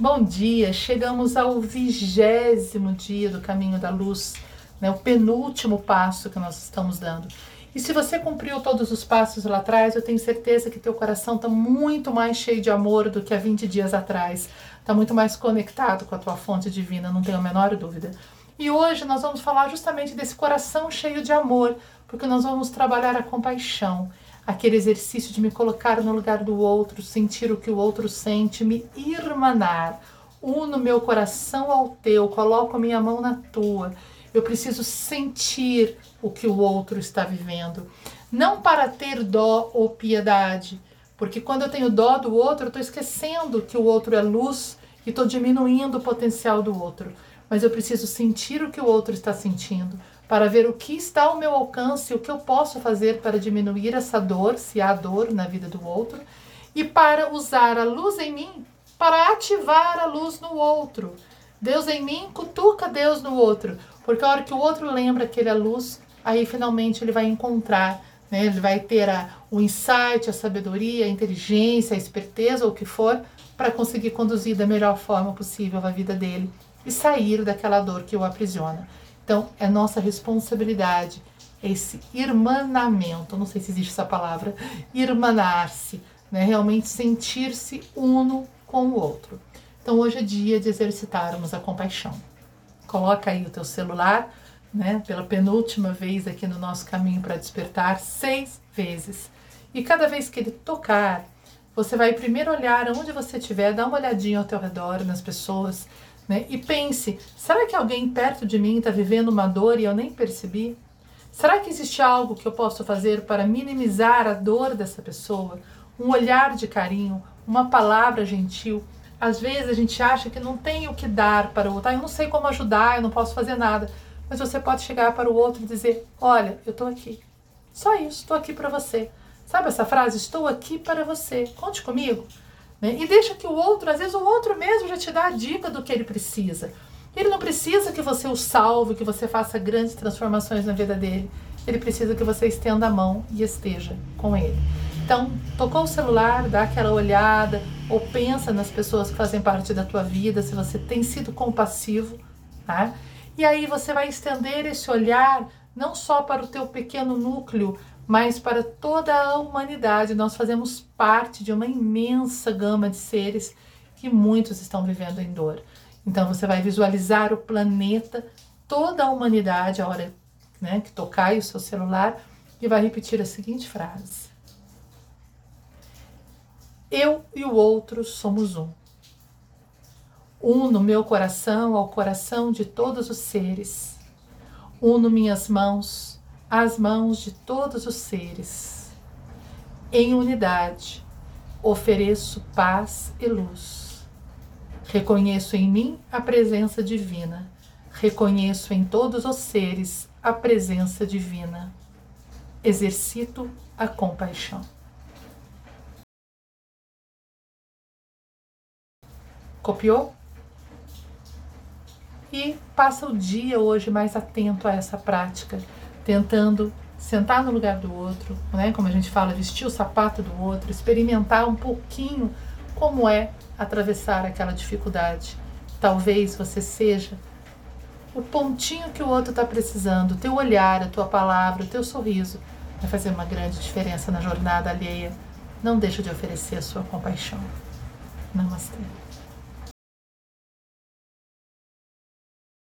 Bom dia, chegamos ao vigésimo dia do caminho da luz, né, o penúltimo passo que nós estamos dando. E se você cumpriu todos os passos lá atrás, eu tenho certeza que teu coração está muito mais cheio de amor do que há 20 dias atrás. Está muito mais conectado com a tua fonte divina, não tenho a menor dúvida. E hoje nós vamos falar justamente desse coração cheio de amor, porque nós vamos trabalhar a compaixão aquele exercício de me colocar no lugar do outro, sentir o que o outro sente, me irmanar. Uno meu coração ao teu, coloco a minha mão na tua. Eu preciso sentir o que o outro está vivendo. Não para ter dó ou piedade, porque quando eu tenho dó do outro, eu estou esquecendo que o outro é luz e estou diminuindo o potencial do outro. Mas eu preciso sentir o que o outro está sentindo para ver o que está ao meu alcance, o que eu posso fazer para diminuir essa dor, se há dor na vida do outro, e para usar a luz em mim para ativar a luz no outro. Deus em mim cutuca Deus no outro, porque a hora que o outro lembra que ele é luz, aí finalmente ele vai encontrar, né? ele vai ter a, o insight, a sabedoria, a inteligência, a esperteza, ou o que for, para conseguir conduzir da melhor forma possível a vida dele e sair daquela dor que o aprisiona. Então, é nossa responsabilidade esse irmanamento, não sei se existe essa palavra, irmanar-se, né? realmente sentir-se uno com o outro. Então, hoje é dia de exercitarmos a compaixão. Coloca aí o teu celular, né, pela penúltima vez aqui no nosso caminho para despertar, seis vezes. E cada vez que ele tocar, você vai primeiro olhar onde você estiver, dá uma olhadinha ao teu redor, nas pessoas, né? E pense: será que alguém perto de mim está vivendo uma dor e eu nem percebi? Será que existe algo que eu posso fazer para minimizar a dor dessa pessoa? Um olhar de carinho, uma palavra gentil. Às vezes a gente acha que não tem o que dar para o outro. Ah, eu não sei como ajudar, eu não posso fazer nada. Mas você pode chegar para o outro e dizer: Olha, eu estou aqui. Só isso, estou aqui para você. Sabe essa frase? Estou aqui para você. Conte comigo. Né? E deixa que o outro, às vezes o outro mesmo já te dá a dica do que ele precisa. Ele não precisa que você o salve, que você faça grandes transformações na vida dele. Ele precisa que você estenda a mão e esteja com ele. Então, tocou o celular, dá aquela olhada, ou pensa nas pessoas que fazem parte da tua vida, se você tem sido compassivo, tá? E aí você vai estender esse olhar não só para o teu pequeno núcleo mas para toda a humanidade. Nós fazemos parte de uma imensa gama de seres que muitos estão vivendo em dor. Então você vai visualizar o planeta, toda a humanidade, a hora né, que tocar o seu celular, e vai repetir a seguinte frase: Eu e o outro somos um. Uno meu coração ao coração de todos os seres. Uno minhas mãos as mãos de todos os seres. Em unidade, ofereço paz e luz. Reconheço em mim a presença divina. Reconheço em todos os seres a presença divina. Exercito a compaixão. Copiou? E passa o dia hoje mais atento a essa prática tentando sentar no lugar do outro, né? Como a gente fala, vestir o sapato do outro, experimentar um pouquinho como é atravessar aquela dificuldade. Talvez você seja o pontinho que o outro está precisando, o teu olhar, a tua palavra, o teu sorriso vai fazer uma grande diferença na jornada alheia. Não deixa de oferecer a sua compaixão. Namastê.